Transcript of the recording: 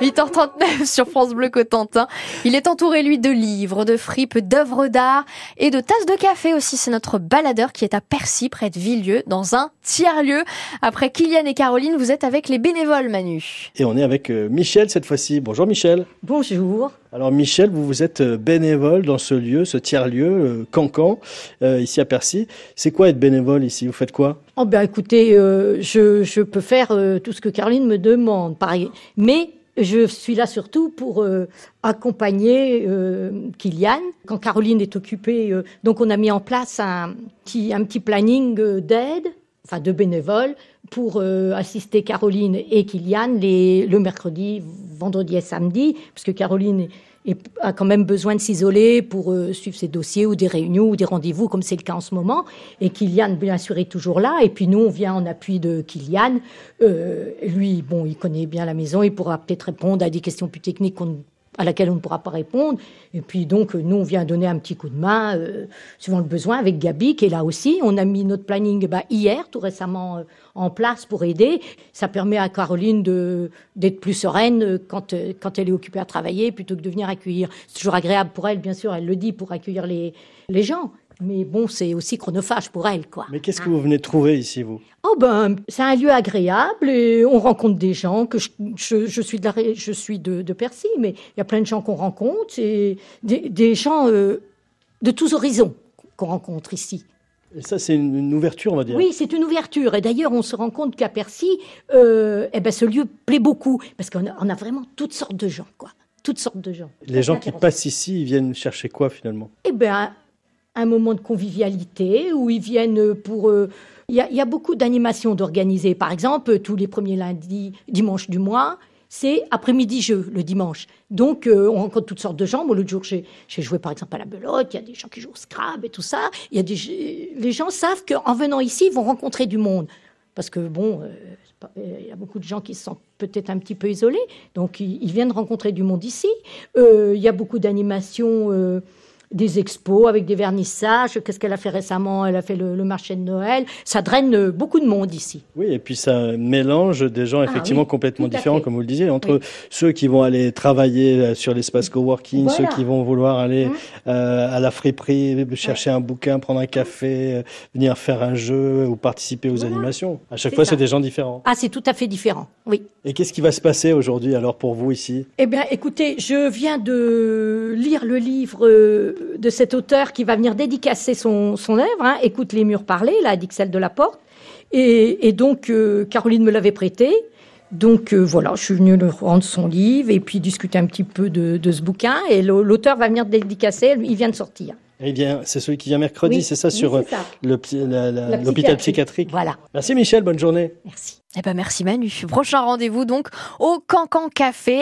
8h39 sur France Bleu Cotentin. Il est entouré, lui, de livres, de fripes, d'œuvres d'art et de tasses de café aussi. C'est notre baladeur qui est à Percy, près de Villieu, dans un tiers-lieu. Après Kylian et Caroline, vous êtes avec les bénévoles, Manu. Et on est avec euh, Michel cette fois-ci. Bonjour Michel. Bonjour. Alors Michel, vous vous êtes euh, bénévole dans ce lieu, ce tiers-lieu, euh, Cancan, euh, ici à Percy. C'est quoi être bénévole ici? Vous faites quoi? Oh ben écoutez, euh, je, je peux faire euh, tout ce que Caroline me demande, pareil. Mais je suis là surtout pour euh, accompagner euh, Kylian. Quand Caroline est occupée, euh, donc on a mis en place un petit, planning euh, d'aide, enfin de bénévoles, pour assister Caroline et Kylian les, le mercredi, vendredi et samedi, parce que Caroline est- est- a quand même besoin de s'isoler pour euh, suivre ses dossiers ou des réunions ou des rendez-vous, comme c'est le cas en ce moment. Et Kylian, bien sûr, est toujours là. Et puis nous, on vient en appui de Kylian. Euh, lui, bon, il connaît bien la maison, il pourra peut-être répondre à des questions plus techniques qu'on- à laquelle on ne pourra pas répondre. Et puis donc, euh, nous, on vient donner un petit coup de main, euh, suivant le besoin, avec Gabi, qui est là aussi. On a mis notre planning bah, hier, tout récemment, euh, en place pour aider. Ça permet à Caroline de d'être plus sereine euh, quand, quand elle est occupée à travailler, plutôt que de venir accueillir. C'est toujours agréable pour elle, bien sûr, elle le dit, pour accueillir les, les gens. Mais bon, c'est aussi chronophage pour elle, quoi. Mais qu'est-ce que vous venez de trouver ici, vous? Ben, c'est un lieu agréable et on rencontre des gens que je, je, je suis de la, ré- je suis de, de Percy, mais il y a plein de gens qu'on rencontre et des, des gens euh, de tous horizons qu'on rencontre ici. Et ça, c'est une, une ouverture, on va dire. Oui, c'est une ouverture. Et d'ailleurs, on se rend compte qu'à Percy, euh, eh ben, ce lieu plaît beaucoup parce qu'on a, on a vraiment toutes sortes de gens, quoi. Toutes sortes de gens. Les gens qui passent ici, ils viennent chercher quoi finalement? Eh bien, un moment de convivialité où ils viennent pour. euh, Il y, a, beaucoup d'animations d'organiser. Par exemple, tous les premiers lundis, dimanches du mois, c'est après-midi jeu le dimanche. Donc, euh, on rencontre toutes sortes de gens. Moi, l'autre jour, j'ai joué par exemple à la belote. Il y a des gens qui jouent au Scrabble et tout ça. Il y a des, les gens savent qu'en venant ici, ils vont rencontrer du monde. Parce que bon, euh, il y a beaucoup de gens qui se sentent peut-être un petit peu isolés, donc ils, viennent rencontrer du monde ici. Il y a beaucoup d'animations, des expos avec des vernissages. Qu'est-ce qu'elle a fait récemment? Elle a fait le, le marché de Noël. Ça draine euh, beaucoup de monde ici. Oui, et puis ça mélange des gens effectivement oui, complètement différents, fait. comme vous le disiez, entre Oui. ceux qui vont aller travailler euh, sur l'espace coworking, Voilà. ceux qui vont vouloir aller Mmh. euh, à la friperie, chercher un bouquin, prendre un café, venir faire un jeu ou participer aux Voilà. animations. À chaque fois, c'est des gens différents. Ah, c'est tout à fait différent. Oui. Et qu'est-ce qui va se passer aujourd'hui alors pour vous ici? Eh bien, écoutez, je viens de lire le livre de cet auteur qui va venir dédicacer son, son œuvre, hein, Écoute les murs parler, là, d'Ixelles de la Porte. Et, et donc, euh, Caroline me l'avait prêté. Donc euh, voilà, je suis venue lui rendre son livre et puis discuter un petit peu de, de ce bouquin. Et l'au- l'auteur va venir dédicacer, il vient de sortir. Eh bien, c'est celui qui vient mercredi, Oui, c'est ça, oui, sur euh, l'hôpital psychiatrique. Voilà, Merci Michel, bonne journée. merci. Eh ben merci Manu. Prochain rendez-vous donc au Cancan Café.